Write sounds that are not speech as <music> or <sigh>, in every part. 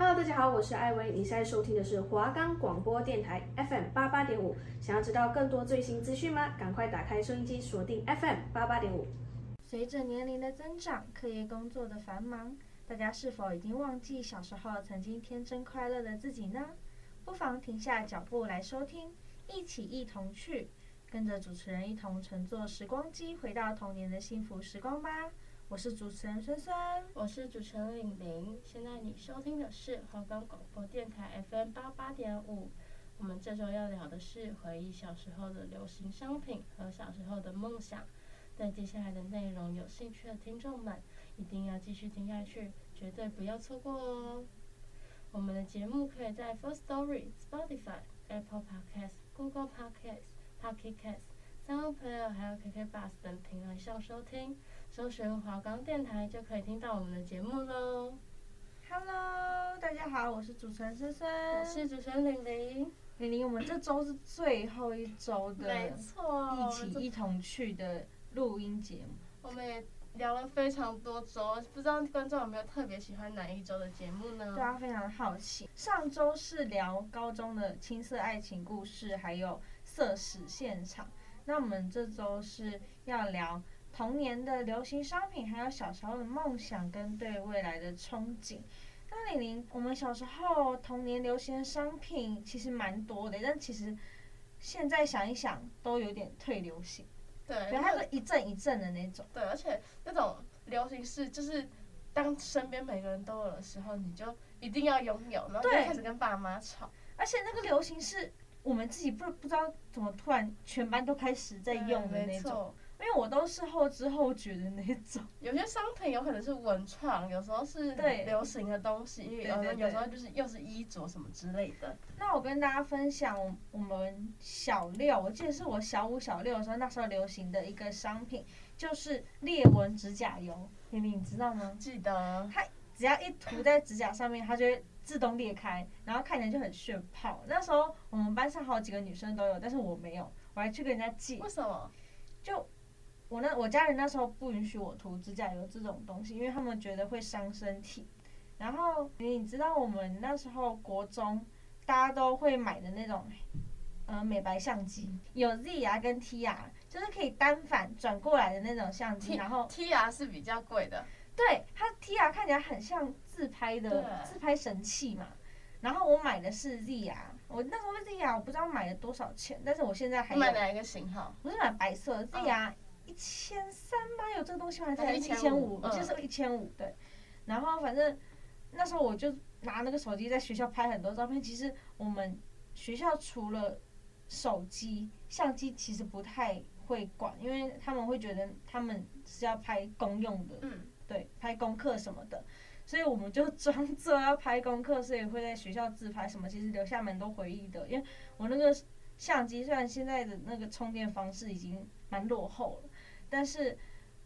Hello，大家好，我是艾薇，你现在收听的是华冈广播电台 FM 八八点五。想要知道更多最新资讯吗？赶快打开收音机，锁定 FM 八八点五。随着年龄的增长，课业工作的繁忙，大家是否已经忘记小时候曾经天真快乐的自己呢？不妨停下脚步来收听，一起一同去，跟着主持人一同乘坐时光机，回到童年的幸福时光吧。我是主持人孙孙，我是主持人玲玲。现在你收听的是华冈广播电台 FM 八八点五。我们这周要聊的是回忆小时候的流行商品和小时候的梦想。对接下来的内容有兴趣的听众们，一定要继续听下去，绝对不要错过哦。我们的节目可以在 First Story、Spotify、Apple Podcast、Google Podcasts、Pocket Casts、s o u n d p l a y 还有 KKBOX 等平台上收听。搜寻华冈电台就可以听到我们的节目喽。Hello，大家好，我是主持人森森，我是主持人玲玲。玲玲，我们这周是最后一周的，没错，一起一同去的录音节目。我们也聊了非常多周，不知道观众有没有特别喜欢哪一周的节目呢？对啊，非常的好奇。上周是聊高中的青涩爱情故事，还有色史现场。那我们这周是要聊。童年的流行商品，还有小时候的梦想跟对未来的憧憬。那李玲，我们小时候童年流行的商品其实蛮多的，但其实现在想一想，都有点退流行。对，然后它是一阵一阵的那种。对，而且那种流行是，就是当身边每个人都有的时候，你就一定要拥有，然后就开始跟爸妈吵。而且那个流行是我们自己不不知道怎么突然全班都开始在用的那种。因为我都是后知后觉的那种，<laughs> 有些商品有可能是文创，有时候是流行的东西，有时有时候就是又是衣着什么之类的。那我跟大家分享我们小六，我记得是我小五小六的时候，那时候流行的一个商品就是裂纹指甲油，明明你知道吗？记得。它只要一涂在指甲上面，它就会自动裂开，然后看起来就很炫泡。那时候我们班上好几个女生都有，但是我没有，我还去跟人家借。为什么？就。我那我家人那时候不允许我涂指甲油这种东西，因为他们觉得会伤身体。然后你知道我们那时候国中大家都会买的那种，呃，美白相机，有 ZR 跟 TR，就是可以单反转过来的那种相机。然后 TR 是比较贵的，对，它 TR 看起来很像自拍的自拍神器嘛。然后我买的是 ZR，我那时候 ZR 我不知道买了多少钱，但是我现在还买哪一个型号？我是买白色 ZR。一千三吗？有这个东西吗？才一千五，我记得是一千五。对，然后反正那时候我就拿那个手机在学校拍很多照片。其实我们学校除了手机、相机，其实不太会管，因为他们会觉得他们是要拍公用的，嗯，对，拍功课什么的。所以我们就装作要拍功课，所以会在学校自拍什么，其实留下蛮多回忆的。因为我那个相机，虽然现在的那个充电方式已经蛮落后了。但是，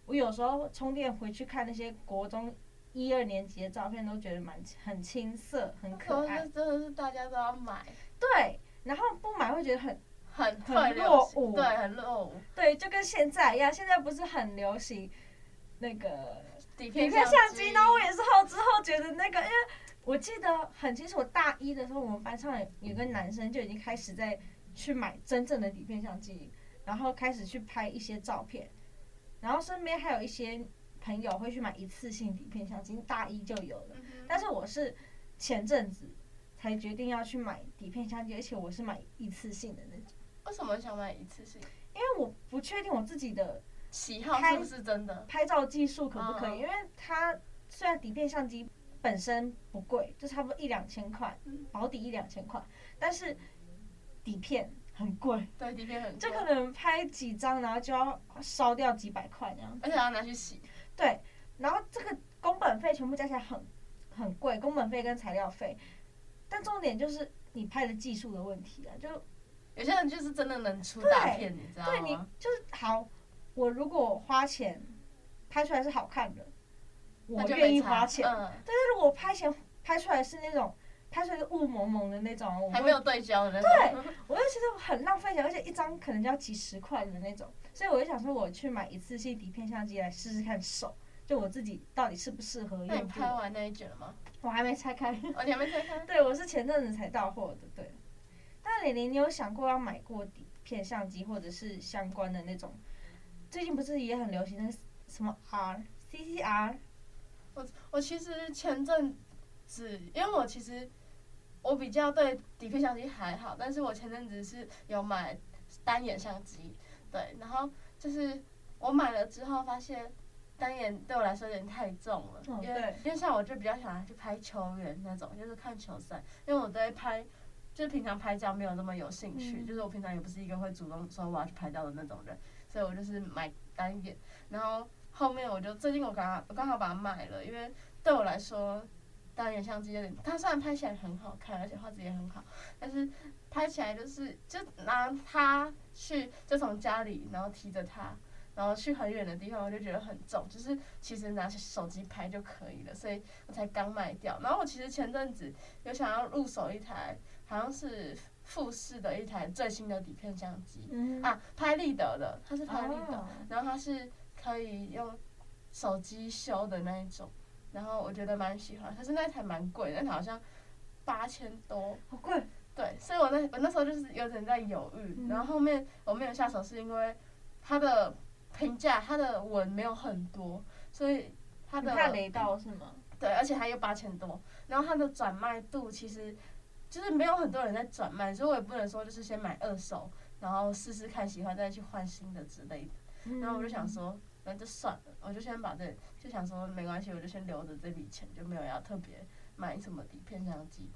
我有时候充电回去看那些国中一二年级的照片，都觉得蛮很青涩，很可爱。真的是大家都要买。对，然后不买会觉得很很很落伍，对，很落伍。对，就跟现在一样，现在不是很流行那个底片相机，然后我也是后知后觉的那个，因为我记得很清楚，我大一的时候，我们班上有有个男生就已经开始在去买真正的底片相机，然后开始去拍一些照片。然后身边还有一些朋友会去买一次性底片相机，大一就有了。但是我是前阵子才决定要去买底片相机，而且我是买一次性的那种。为什么想买一次性？因为我不确定我自己的喜好是不是真的拍照技术可不可以，因为它虽然底片相机本身不贵，就差不多一两千块，保底一两千块，但是底片。很贵，对，底片很贵，这可能拍几张，然后就要烧掉几百块这样，而且还要拿去洗。对，然后这个工本费全部加起来很很贵，工本费跟材料费。但重点就是你拍的技术的问题啊，就有些人就是真的能出大片，你知道吗？对，你就是好，我如果花钱拍出来是好看的，我愿意花钱。嗯，但是如果拍钱拍出来是那种。它是雾蒙蒙的那种，还没有对焦的那种。对，我就觉得很浪费钱，而且一张可能就要几十块的那种，所以我就想说，我去买一次性底片相机来试试看手，就我自己到底适不适合用。那你拍完那一卷了吗？<laughs> 我还没拆开。哦，你还没拆开？对，我是前阵子才到货的。对。那玲玲，你有想过要买过底片相机或者是相关的那种？最近不是也很流行那什么 R、CCR？我我其实前阵子，因为我其实我比较对底片相机还好，但是我前阵子是有买单眼相机，对，然后就是我买了之后发现。单眼对我来说有点太重了，因为因为像我就比较喜欢去拍球员那种，就是看球赛，因为我对拍，就是平常拍照没有那么有兴趣，就是我平常也不是一个会主动说我要去拍照的那种人，所以我就是买单眼，然后后面我就最近我刚好我刚好把它买了，因为对我来说单眼相机有点，它虽然拍起来很好看，而且画质也很好，但是拍起来就是就拿它去就从家里然后提着它。然后去很远的地方，我就觉得很重，就是其实拿起手机拍就可以了，所以我才刚卖掉。然后我其实前阵子有想要入手一台，好像是富士的一台最新的底片相机，嗯、啊，拍立得的，它是拍立得，哦、然后它是可以用手机修的那一种，然后我觉得蛮喜欢，可是那台蛮贵，那台好像八千多，好贵。对，所以我那我那时候就是有点在犹豫，嗯、然后后面我没有下手，是因为它的。评价它的文没有很多，所以它的怕雷到是吗？对，而且它又八千多，然后它的转卖度其实就是没有很多人在转卖，所以我也不能说就是先买二手，然后试试看喜欢再去换新的之类的。然后我就想说，那就算了，我就先把这就想说没关系，我就先留着这笔钱，就没有要特别买什么底片相机。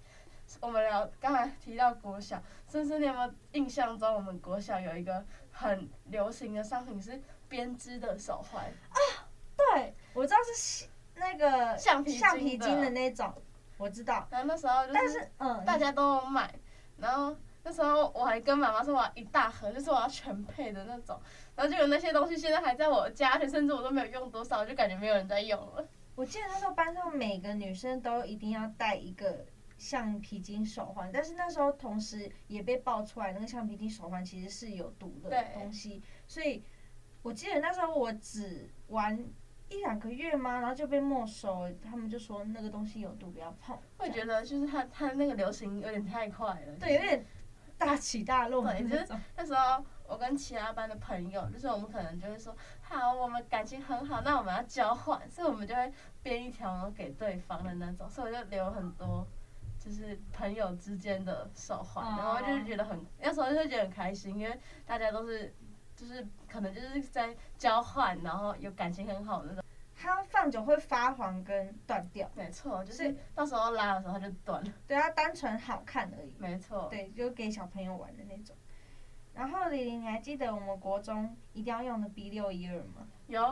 我们聊刚才提到国小，甚至你有没有印象中我们国小有一个很流行的商品是？编织的手环啊，对，我知道是那个橡皮橡皮筋的那种，我知道。然后那时候，但是嗯，大家都买。然后那时候我还跟妈妈说，我要一大盒，就是我要全配的那种。然后就有那些东西，现在还在我家，甚至我都没有用多少，就感觉没有人在用了。我记得那时候班上每个女生都一定要带一个橡皮筋手环，但是那时候同时也被爆出来，那个橡皮筋手环其实是有毒的东西，所以。我记得那时候我只玩一两个月吗？然后就被没收，他们就说那个东西有毒，不要碰。会觉得就是它它那个流行有点太快了，对，有点大起大落。对，就是那时候我跟其他班的朋友，就是我们可能就会说，好，我们感情很好，那我们要交换，所以我们就会编一条给对方的那种，所以我就留很多，就是朋友之间的手环，然后就是觉得很那时候就会觉得很开心，因为大家都是。就是可能就是在交换，然后有感情很好的那种。它放久会发黄跟断掉。没错，就是到时候拉的时候它就断了。对，它单纯好看而已。没错。对，就给小朋友玩的那种。然后李玲，你还记得我们国中一定要用的 B 六一二吗？有。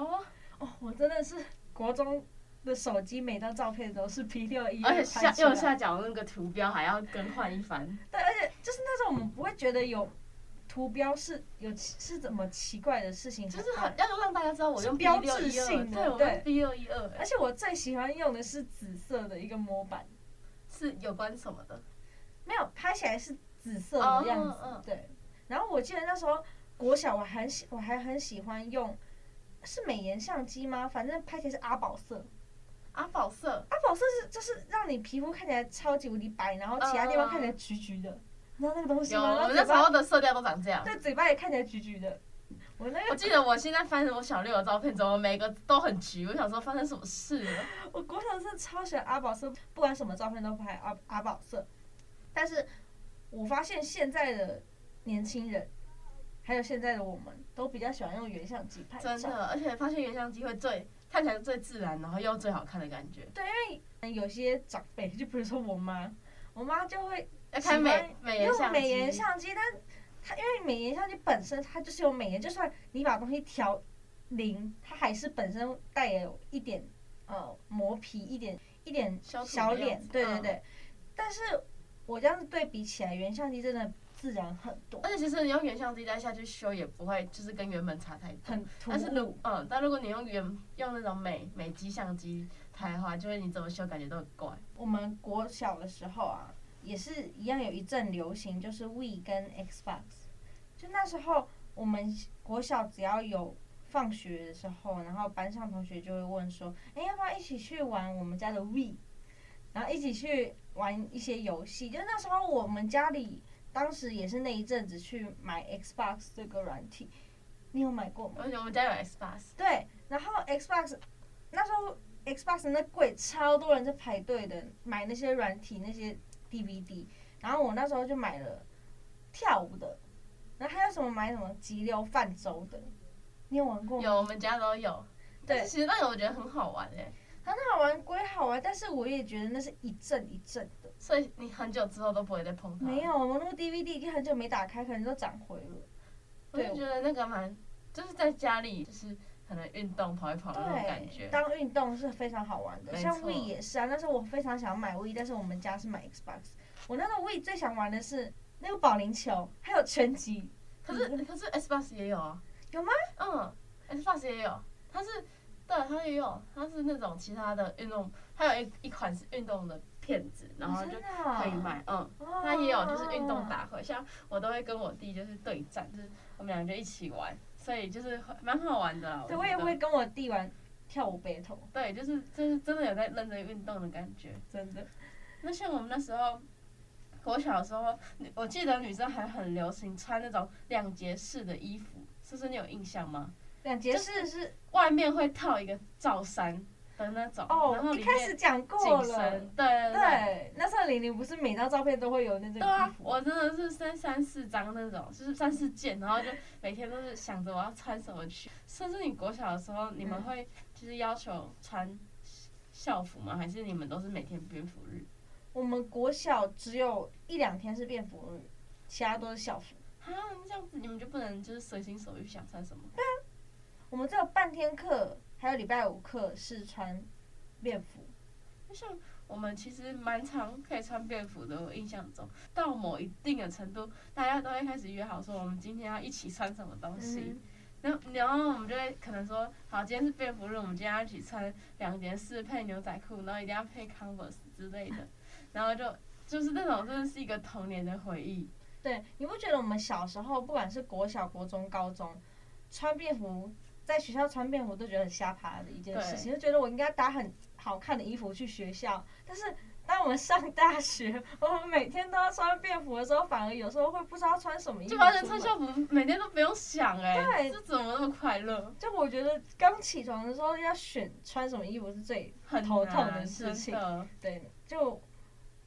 哦，我真的是国中的手机，每张照片都是 B 六一二。而且下右下角那个图标还要更换一番。对，而且就是那时候我们不会觉得有。图标是有是怎么奇怪的事情？就是很要让大家知道我用标志性的，对，B 二一二。而且我最喜欢用的是紫色的一个模板，是有关什么的？没有，拍起来是紫色的样子。对。然后我记得那时候国小我很喜我还很喜欢用，是美颜相机吗？反正拍起来是阿宝色。阿宝色，阿宝色是就是让你皮肤看起来超级无敌白，然后其他地方看起来橘橘的。你知道那个东西吗？有，我们那时候的色调都长这样。对，嘴巴也看起来橘橘的。我那个，我记得我现在翻我小六的照片，怎么每个都很橘？我想说发生什么事了？<laughs> 我国小是超喜欢阿宝色，不管什么照片都拍阿阿宝色。但是我发现现在的年轻人，还有现在的我们，都比较喜欢用原相机拍。真的，而且发现原相机会最看起来最自然，然后又最好看的感觉。对，因为有些长辈，就比如说我妈，我妈就会。开美美颜美颜相机，但它因为美颜相机本身它就是有美颜，就算你把东西调零，它还是本身带有一点呃磨皮，一点一点小脸，对对对。但是我这样子对比起来，原相机真的自然很多。而且其实你用原相机再下去修也不会，就是跟原本差太多。很突兀。但是如嗯，但如果你用原用那种美美机相机拍的话，就是你怎么修感觉都很怪。我们国小的时候啊。也是一样，有一阵流行，就是 Wii 跟 Xbox。就那时候，我们国小只要有放学的时候，然后班上同学就会问说：“哎，要不要一起去玩我们家的 Wii？” 然后一起去玩一些游戏。就那时候我们家里当时也是那一阵子去买 Xbox 这个软体，你有买过吗？我们家有 Xbox。对，然后 Xbox 那时候 Xbox 那柜超多人在排队的买那些软体那些 DVD，然后我那时候就买了跳舞的。然后还有什么买什么激流泛舟的，你有玩过吗？有，我们家都有。对，其实那个我觉得很好玩诶、欸，很好玩归好玩，但是我也觉得那是一阵一阵的。所以你很久之后都不会再碰它。没有，我那个 DVD 已经很久没打开，可能都长灰了。我就觉得那个蛮，就是在家里就是可能运动跑一跑的那种感觉。当运动是非常好玩的，像 Wii 也是啊。但是我非常想买 Wii，但是我们家是买 Xbox。我那个 Wii 最想玩的是。那个保龄球，还有拳击，可是可是 Xbox 也有啊，有吗？嗯，Xbox 也有，它是，对，它也有，它是那种其他的运动，还有一一款是运动的片子，然后就可以买，嗯，它也有就是运动大会，像我都会跟我弟就是对战，就是我们两个就一起玩，所以就是蛮好玩的啦。对，我也会跟我弟玩跳舞 battle，对，就是就是真的有在认真运动的感觉，真的。那像我们那时候。我小时候，我记得女生还很流行穿那种两节式的衣服，是不是你有印象吗？两节式是外面会套一个罩衫的那种。哦，然后一开始讲过了。对对对，对。那时候玲玲不是每张照片都会有那种。对啊，我真的是三三四张那种，就是三四件，然后就每天都是想着我要穿什么去。甚至你国小的时候，你们会就是要求穿校服吗？还是你们都是每天便服日？我们国小只有一两天是便服日，其他都是校服。啊，这样子你们就不能就是随心所欲想穿什么？对啊，我们只有半天课，还有礼拜五课是穿便服。就像我们其实蛮常可以穿便服的，我印象中到某一定的程度，大家都会开始约好说我们今天要一起穿什么东西。嗯、然后然后我们就会可能说，好，今天是便服日，我们今天要一起穿两件式配牛仔裤，然后一定要配 Converse 之类的。<laughs> 然后就就是那种真的是一个童年的回忆。对，你不觉得我们小时候不管是国小、国中、高中，穿便服在学校穿便服都觉得很瞎爬的一件事情，就觉得我应该搭很好看的衣服去学校。但是当我们上大学，我们每天都要穿便服的时候，反而有时候会不知道穿什么衣服。就完全穿校服每天都不用想哎、这怎么那么快乐？就我觉得刚起床的时候要选穿什么衣服是最很头痛的事情。对，就。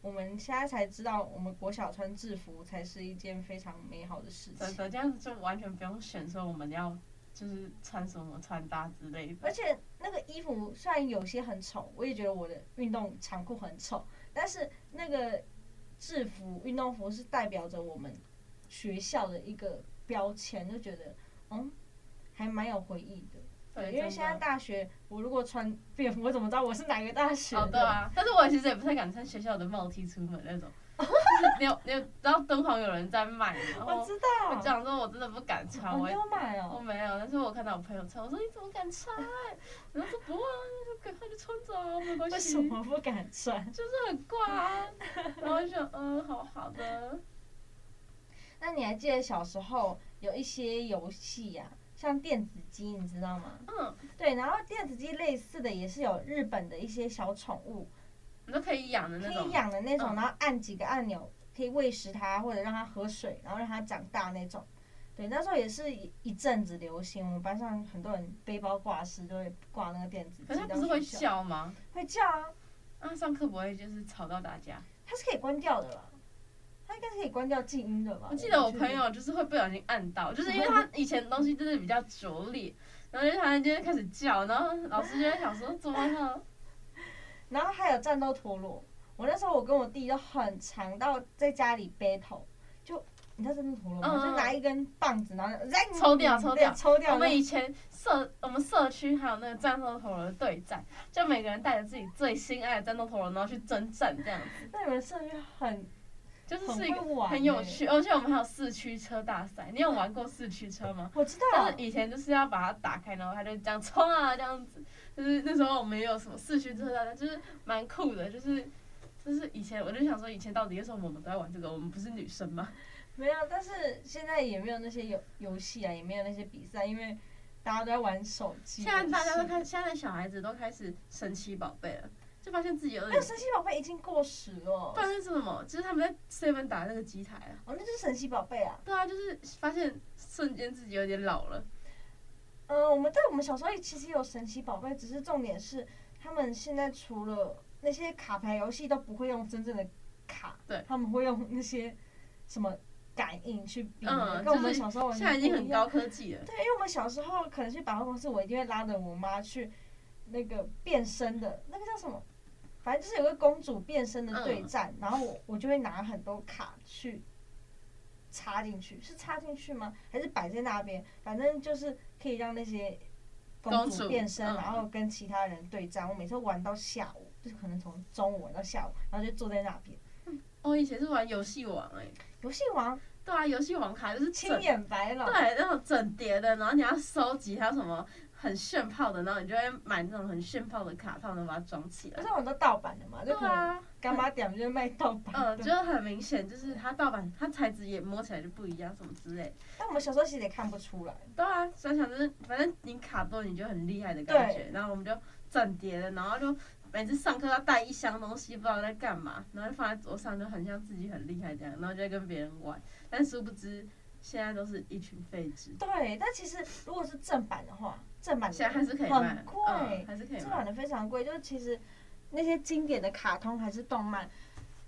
我们现在才知道，我们国小穿制服才是一件非常美好的事情。真的，这样子就完全不用选说我们要就是穿什么穿搭之类的。而且那个衣服虽然有些很丑，我也觉得我的运动长裤很丑，但是那个制服运动服是代表着我们学校的一个标签，就觉得嗯，还蛮有回忆的。对，因为现在大学，我如果穿便服，我怎么知道我是哪个大学？哦，对啊，但是我其实也不太敢穿学校的帽 T 出门那种。就 <laughs> 是你有你有，然后敦煌有人在卖，吗我知道。我讲说，我真的不敢穿。我没有买哦。我没有，但是我看到我朋友穿，我说你怎么敢穿？然后说不啊，就赶快就穿着啊，没关系。为什么不敢穿？<laughs> 就是很怪啊。然后我就想，嗯，好好的。那你还记得小时候有一些游戏呀？像电子鸡，你知道吗？嗯，对，然后电子鸡类似的也是有日本的一些小宠物，你都可以养的那种，可以养的那种，然后按几个按钮可以喂食它，或者让它喝水，然后让它长大那种。对，那时候也是一一阵子流行，我们班上很多人背包挂饰都会挂那个电子鸡。可是它不是会叫吗？会叫啊。啊，上课不会就是吵到大家？它是可以关掉的啦。它应该是可以关掉静音的吧？我记得我朋友就是会不小心按到，就是因为 <laughs> 他以前的东西就是比较拙劣，然后就突然间开始叫，然后老师就在想说怎么了？然后还有战斗陀螺，我那时候我跟我弟都很常到在家里 battle，就你知道战斗陀螺吗？就拿一根棒子，然后抽掉抽掉抽掉。我们以前社我们社区还有那个战斗陀螺的对战，就每个人带着自己最心爱的战斗陀螺，然后去征战这样子。那你们社区很？<laughs> 就是是一个很有趣，而且我们还有四驱车大赛。你有玩过四驱车吗？我知道。但是以前就是要把它打开，然后它就这样冲啊，这样子。就是那时候我们也有什么四驱车大战，就是蛮酷的。就是就是以前我就想说，以前到底为什么我们都在玩这个？我们不是女生吗？<laughs> 没有，但是现在也没有那些游游戏啊，也没有那些比赛，因为。大家都在玩手机。现在大家都开，现在小孩子都开始神奇宝贝了，就发现自己有点。那神奇宝贝已经过时了。不然是什么？就是他们在 seven 打那个机台啊。哦，那就是神奇宝贝啊。对啊，就是发现瞬间自己有点老了。嗯、呃，我们在我们小时候其实有神奇宝贝，只是重点是他们现在除了那些卡牌游戏都不会用真正的卡，对，他们会用那些什么感应去比，嗯，跟我们小时候现在已经很高科技了。对，因为我们小时候可能去百货公司，我一定会拉着我妈去那个变身的，那个叫什么？反正就是有个公主变身的对战，嗯、然后我我就会拿很多卡去。插进去是插进去吗？还是摆在那边？反正就是可以让那些公主变身，然后跟其他人对战。我每次玩到下午，就是可能从中午玩到下午，然后就坐在那边。嗯我以前是玩游戏王哎、欸，游戏王？对啊，游戏王卡就是青眼白龙。对，那种整叠的，然后你要收集，还有什么？很炫炮的，然后你就会买那种很炫炮的卡套，然后把它装起来。可是很多盗版的嘛，对啊，干嘛点就是卖盗版？嗯，就是很明显，就是它盗版，它材质也摸起来就不一样，什么之类。但我们小时候其实也看不出来。对啊，想想就是，反正你卡多，你就很厉害的感觉。然后我们就整叠的，然后就每次上课要带一箱东西，不知道在干嘛，然后就放在桌上，就很像自己很厉害这样，然后就会跟别人玩。但殊不知，现在都是一群废纸。对，但其实如果是正版的话。正版的现在还是可以卖，很贵，还是可以。正版的非常贵，就是其实那些经典的卡通还是动漫，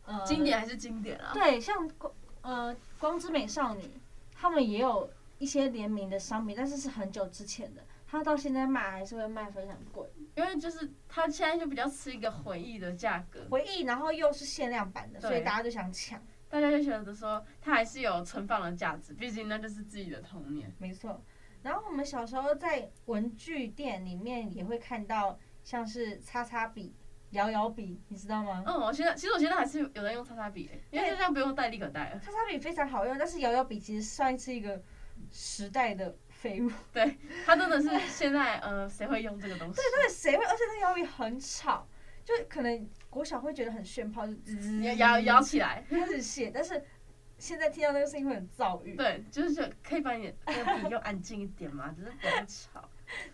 呃，经典还是经典啊。对，像光呃光之美少女，他们也有一些联名的商品，但是是很久之前的，它到现在卖还是会卖非常贵，因为就是它现在就比较吃一个回忆的价格，回忆，然后又是限量版的，所以大家就想抢，大家就觉得说它还是有存放的价值，毕竟那就是自己的童年，没错。然后我们小时候在文具店里面也会看到，像是擦擦笔、摇摇笔，你知道吗？嗯，我现在其实我现在还是有人用擦擦笔，因为这样不用带立可带了。擦擦笔非常好用，但是摇摇笔其实算是一个时代的废物。<laughs> 对，它真的是现在呃，谁会用这个东西？对对，谁会？而且那摇笔很吵，就可能国小会觉得很炫炮，就滋滋摇摇起来开始写，但是。现在听到那个声音会很躁郁。对，就是可以把你那个笔又安静一点嘛，<laughs> 只是不要吵。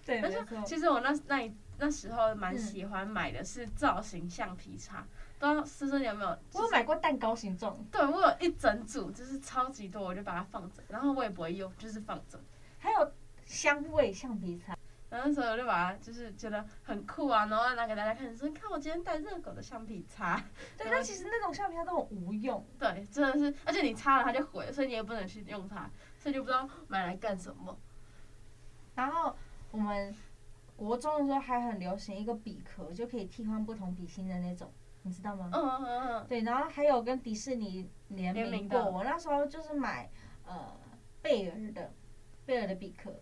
对，但是其实我那那那时候蛮喜欢买的是造型橡皮擦，不知道思思你有没有？我有买过蛋糕形状。对，我有一整组，就是超级多，我就把它放着，然后我也不会用，就是放着。还有香味橡皮擦。然后那时候我就把它，就是觉得很酷啊，然后拿给大家看，说你看我今天带热狗的橡皮擦。对，但其实那种橡皮擦都很无用。对，真的是，而且你擦了它就毁了，所以你也不能去用它，所以就不知道买来干什么。然后我们国中的时候还很流行一个笔壳，就可以替换不同笔芯的那种，你知道吗？嗯嗯嗯嗯。对，然后还有跟迪士尼联名过，我那时候就是买呃贝尔的贝尔的笔壳。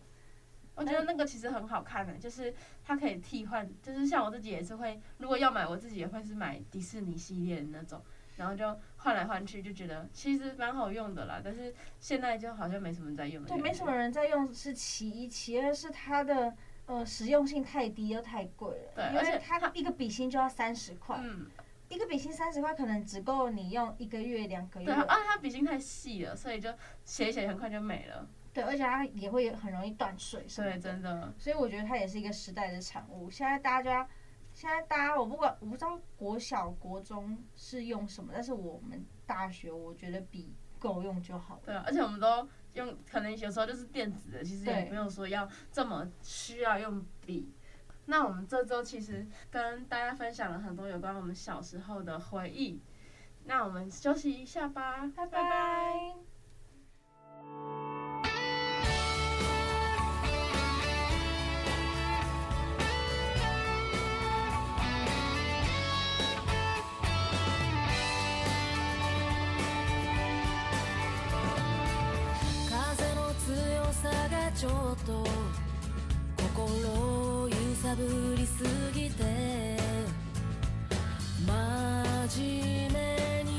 我觉得那个其实很好看的，就是它可以替换，就是像我自己也是会，如果要买，我自己也会是买迪士尼系列的那种，然后就换来换去，就觉得其实蛮好用的啦。但是现在就好像没什么人在用。对，没什么人在用是其一，其二是它的呃实用性太低又太贵了。对，因为它一个笔芯就要三十块。嗯。一个笔芯三十块，可能只够你用一个月两个月。对啊，它笔芯太细了，所以就写一写很快就没了。对，而且它也会很容易断水，对，真的。所以我觉得它也是一个时代的产物。现在大家，现在大家，我不管，我不知道国小、国中是用什么，但是我们大学，我觉得笔够用就好了。对啊，而且我们都用，可能有时候就是电子的，其实也没有说要这么需要用笔。那我们这周其实跟大家分享了很多有关我们小时候的回忆。那我们休息一下吧，拜拜。拜拜。ちょっと心を揺さぶりすぎて真面目に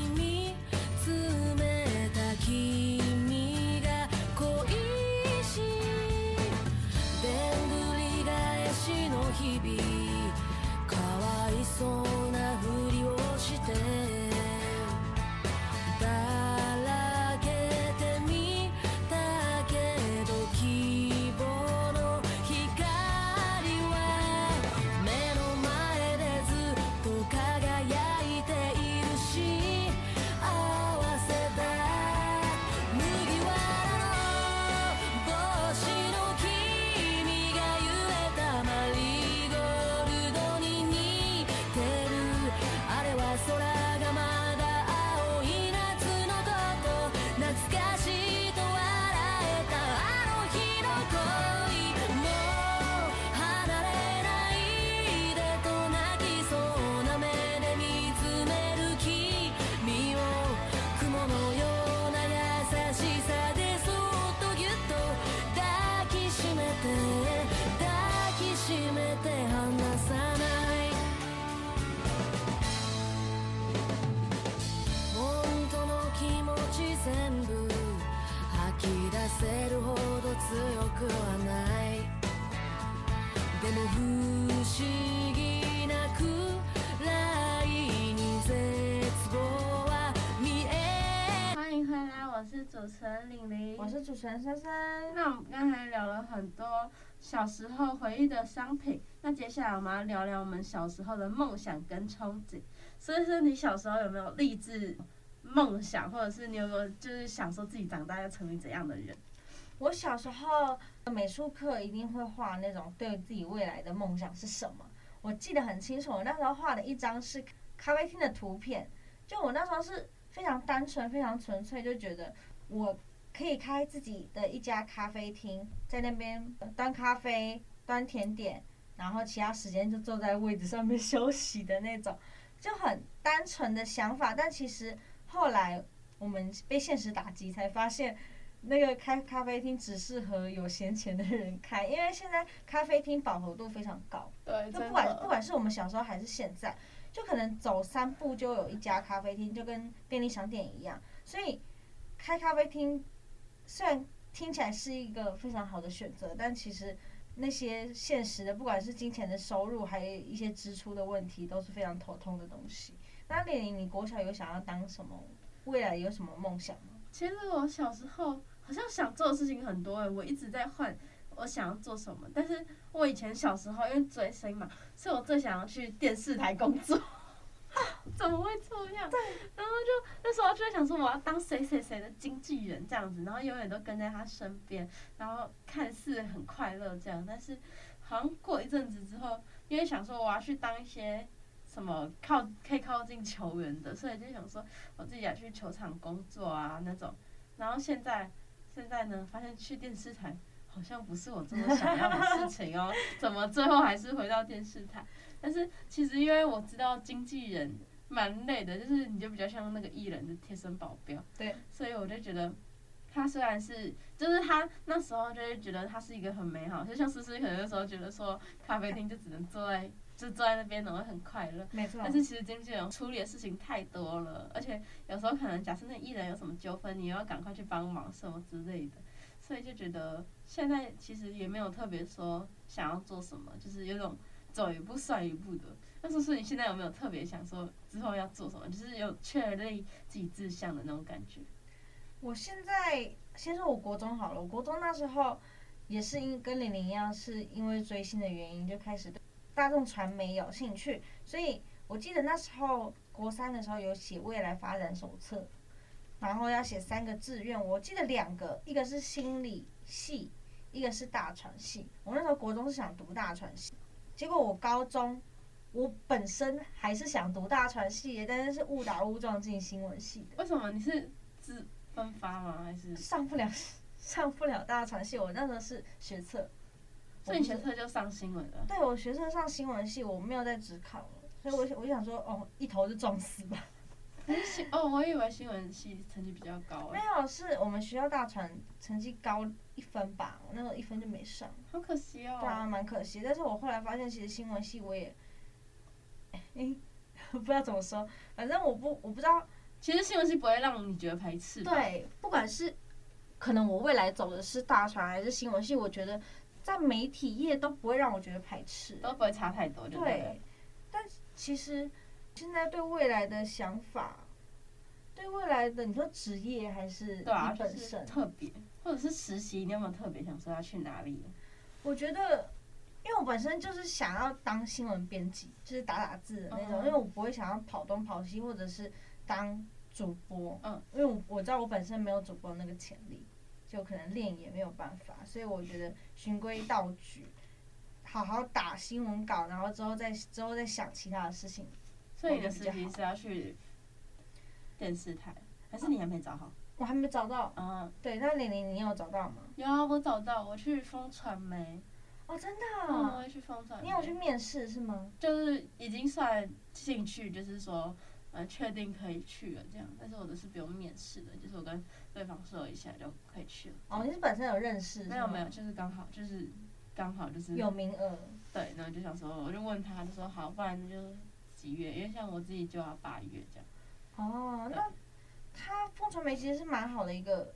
我是主持人玲玲，我是主持人珊珊。那我们刚才聊了很多小时候回忆的商品，那接下来我们要聊聊我们小时候的梦想跟憧憬。所以说，你小时候有没有励志梦想，或者是你有没有就是想说自己长大要成为怎样的人？我小时候美术课一定会画那种对自己未来的梦想是什么，我记得很清楚。我那时候画的一张是咖啡厅的图片，就我那时候是非常单纯、非常纯粹，就觉得我可以开自己的一家咖啡厅，在那边端咖啡、端甜点，然后其他时间就坐在位置上面 <laughs> 休息的那种。就很单纯的想法，但其实后来我们被现实打击，才发现那个开咖啡厅只适合有闲钱的人开，因为现在咖啡厅饱和度非常高。对，就不管不管是我们小时候还是现在，就可能走三步就有一家咖啡厅，就跟便利商店一样。所以开咖啡厅虽然听起来是一个非常好的选择，但其实。那些现实的，不管是金钱的收入，还有一些支出的问题，都是非常头痛的东西。那玲玲，你国小有想要当什么？未来有什么梦想吗？其实我小时候好像想做的事情很多诶，我一直在换我想要做什么。但是我以前小时候因为追星嘛，所以我最想要去电视台工作。<laughs> 怎么会这样？对，然后就那时候就在想说，我要当谁谁谁的经纪人这样子，然后永远都跟在他身边，然后看似很快乐这样。但是好像过一阵子之后，因为想说我要去当一些什么靠可以靠近球员的，所以就想说我自己要去球场工作啊那种。然后现在现在呢，发现去电视台好像不是我这么想要的事情哦，怎么最后还是回到电视台？但是其实因为我知道经纪人蛮累的，就是你就比较像那个艺人的贴身保镖，对，所以我就觉得他虽然是，就是他那时候就会觉得他是一个很美好，就像思思可能那时候觉得说咖啡厅就只能坐在就坐在那边，然后很快乐，没错。但是其实经纪人处理的事情太多了，而且有时候可能假设那艺人有什么纠纷，你又要赶快去帮忙什么之类的，所以就觉得现在其实也没有特别说想要做什么，就是有种。走一步算一步的，那说说你现在有没有特别想说之后要做什么？就是有确立自己志向的那种感觉。我现在先说我国中好了，我国中那时候也是因跟玲玲一样，是因为追星的原因就开始对大众传媒有兴趣，所以我记得那时候国三的时候有写未来发展手册，然后要写三个志愿，我记得两个，一个是心理系，一个是大传系。我那时候国中是想读大传系。结果我高中，我本身还是想读大传系，但是是误打误撞进新闻系的。为什么？你是自分发吗？还是上不了 <laughs> 上不了大传系？我那时候是学测，所以你学测就上新闻了。对，我学测上新闻系，我没有在职考了，所以我我就想说，哦，一头就撞死吧。哦，我以为新闻系成绩比较高。没有，是我们学校大传成绩高一分吧，我那个一分就没上。好可惜哦。对啊，蛮可惜。但是我后来发现，其实新闻系我也，哎、欸，不知道怎么说，反正我不我不知道。其实新闻系不会让你觉得排斥。对，不管是可能我未来走的是大传还是新闻系，我觉得在媒体业都不会让我觉得排斥，都不会差太多，对，对。但其实。现在对未来的想法，对未来的你说职业还是你本身、啊、特别，或者是实习，你有没有特别想说要去哪里？我觉得，因为我本身就是想要当新闻编辑，就是打打字的那种，嗯、因为我不会想要跑东跑西，或者是当主播。嗯，因为我我知道我本身没有主播那个潜力，就可能练也没有办法，所以我觉得循规蹈矩，好好打新闻稿，然后之后再之后再想其他的事情。所以你的实习是要去电视台，还是你还没找好？我还没找到。嗯，对，那玲玲，你有找到吗？有啊，我找到，我去风传媒。哦，真的？嗯，我也去风传媒。你有去面试是吗？就是已经算进去，就是说，嗯，确定可以去了这样。但是我的是不用面试的，就是我跟对方说一下就可以去了。哦，你是本身有认识？没有没有，就是刚好就是刚好就是有名额。对，然后就想说，我就问他，就说好，不然就。几月？因为像我自己就要八月这样。哦，那他风传媒其实是蛮好的一个，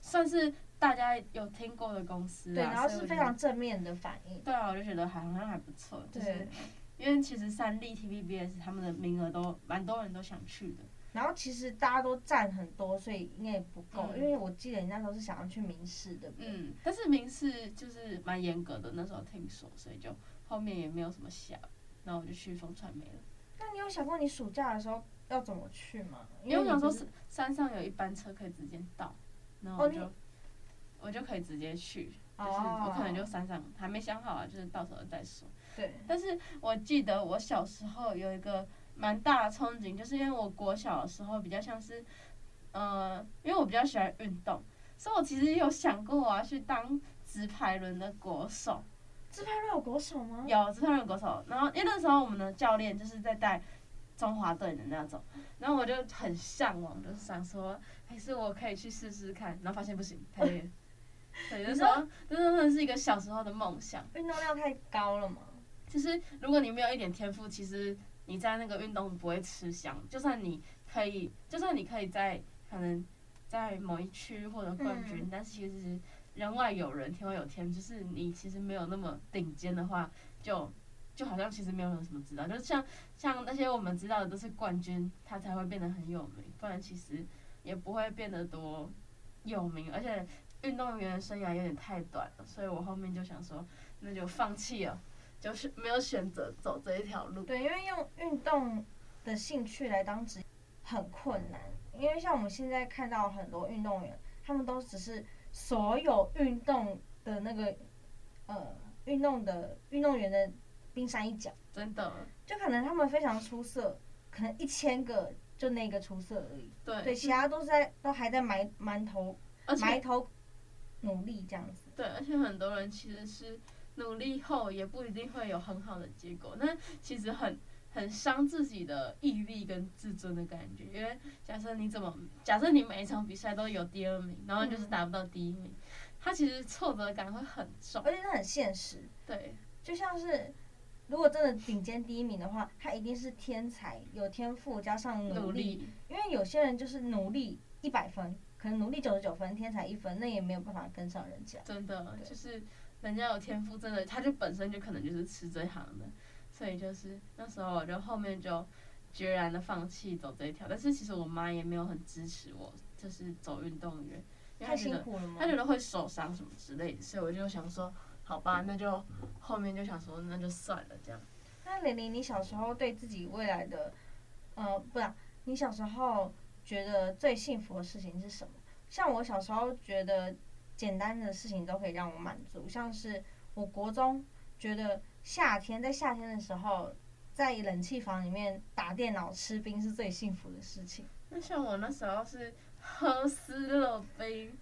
算是大家有听过的公司啊，对，然后是非常正面的反应。对啊，我就觉得好像还不错，就是因为其实三立 TVBS 他们的名额都蛮多人都想去的。然后其实大家都占很多，所以应该也不够，嗯、因为我记得你那时候是想要去明视的。嗯，但是明视就是蛮严格的，那时候听说，所以就后面也没有什么想，然后我就去风传媒了。那你有想过你暑假的时候要怎么去吗？因为我想说是山上有一班车可以直接到，然后我就、哦、我就可以直接去，就是我可能就山上还没想好啊，就是到时候再说。对。但是我记得我小时候有一个。蛮大的憧憬，就是因为我国小的时候比较像是，呃，因为我比较喜欢运动，所以我其实有想过我要去当直排轮的国手。直排轮有国手吗？有直排轮国手，然后因为那时候我们的教练就是在带中华队的那种，然后我就很向往，就是想说还是我可以去试试看，然后发现不行，太累了。<laughs> 对，那时候真的是一个小时候的梦想。运动量太高了嘛？其实如果你没有一点天赋，其实。你在那个运动不会吃香，就算你可以，就算你可以在可能在某一区获得冠军，嗯、但是其实人外有人，天外有天，就是你其实没有那么顶尖的话，就就好像其实没有什么知道，就像像那些我们知道的都是冠军，他才会变得很有名，不然其实也不会变得多有名，而且运动员生涯有点太短了，所以我后面就想说，那就放弃了。就是没有选择走这一条路。对，因为用运动的兴趣来当职业很困难。因为像我们现在看到很多运动员，他们都只是所有运动的那个呃运动的运动员的冰山一角。真的。就可能他们非常出色，可能一千个就那个出色而已。对。对，其他都是在都还在埋埋头埋头努力这样子。对，而且很多人其实是。努力后也不一定会有很好的结果，那其实很很伤自己的毅力跟自尊的感觉。因为假设你怎么，假设你每一场比赛都有第二名，然后就是达不到第一名，他其实挫折感会很重，而且他很现实。对，就像是如果真的顶尖第一名的话，他一定是天才，有天赋加上努力。努力。因为有些人就是努力一百分，可能努力九十九分，天才一分，那也没有办法跟上人家。真的，就是。人家有天赋，真的，他就本身就可能就是吃这行的，所以就是那时候我就后面就决然的放弃走这一条。但是其实我妈也没有很支持我，就是走运动员，因为她觉得她觉得会受伤什么之类的，所以我就想说，好吧，那就后面就想说那就算了这样。那玲玲，你小时候对自己未来的，呃，不然你小时候觉得最幸福的事情是什么？像我小时候觉得。简单的事情都可以让我满足，像是我国中觉得夏天在夏天的时候，在冷气房里面打电脑吃冰是最幸福的事情。那像我那时候是喝思乐冰，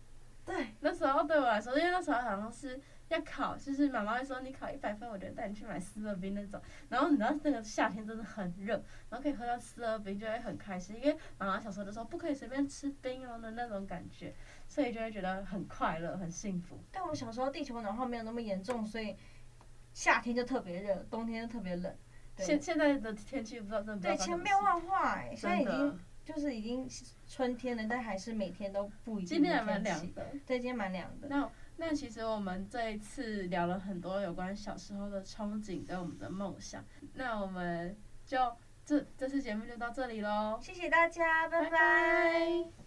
对，那时候对我来说，因为那时候好像是。要考，就是妈妈会说你考一百分，我就带你去买思乐冰那种。然后你知道那个夏天真的很热，然后可以喝到思乐冰，就会很开心。因为妈妈小时候就说不可以随便吃冰哦的那种感觉，所以就会觉得很快乐、很幸福。但我小时候地球暖化没有那么严重，所以夏天就特别热，冬天就特别冷。现现在的天气不知道真的对千变万化哎、欸，现在已经就是已经春天了，但还是每天都不一样。今天还蛮凉的，对，今天蛮凉的。那。那其实我们这一次聊了很多有关小时候的憧憬跟我们的梦想，那我们就这这次节目就到这里喽，谢谢大家，拜拜。拜拜。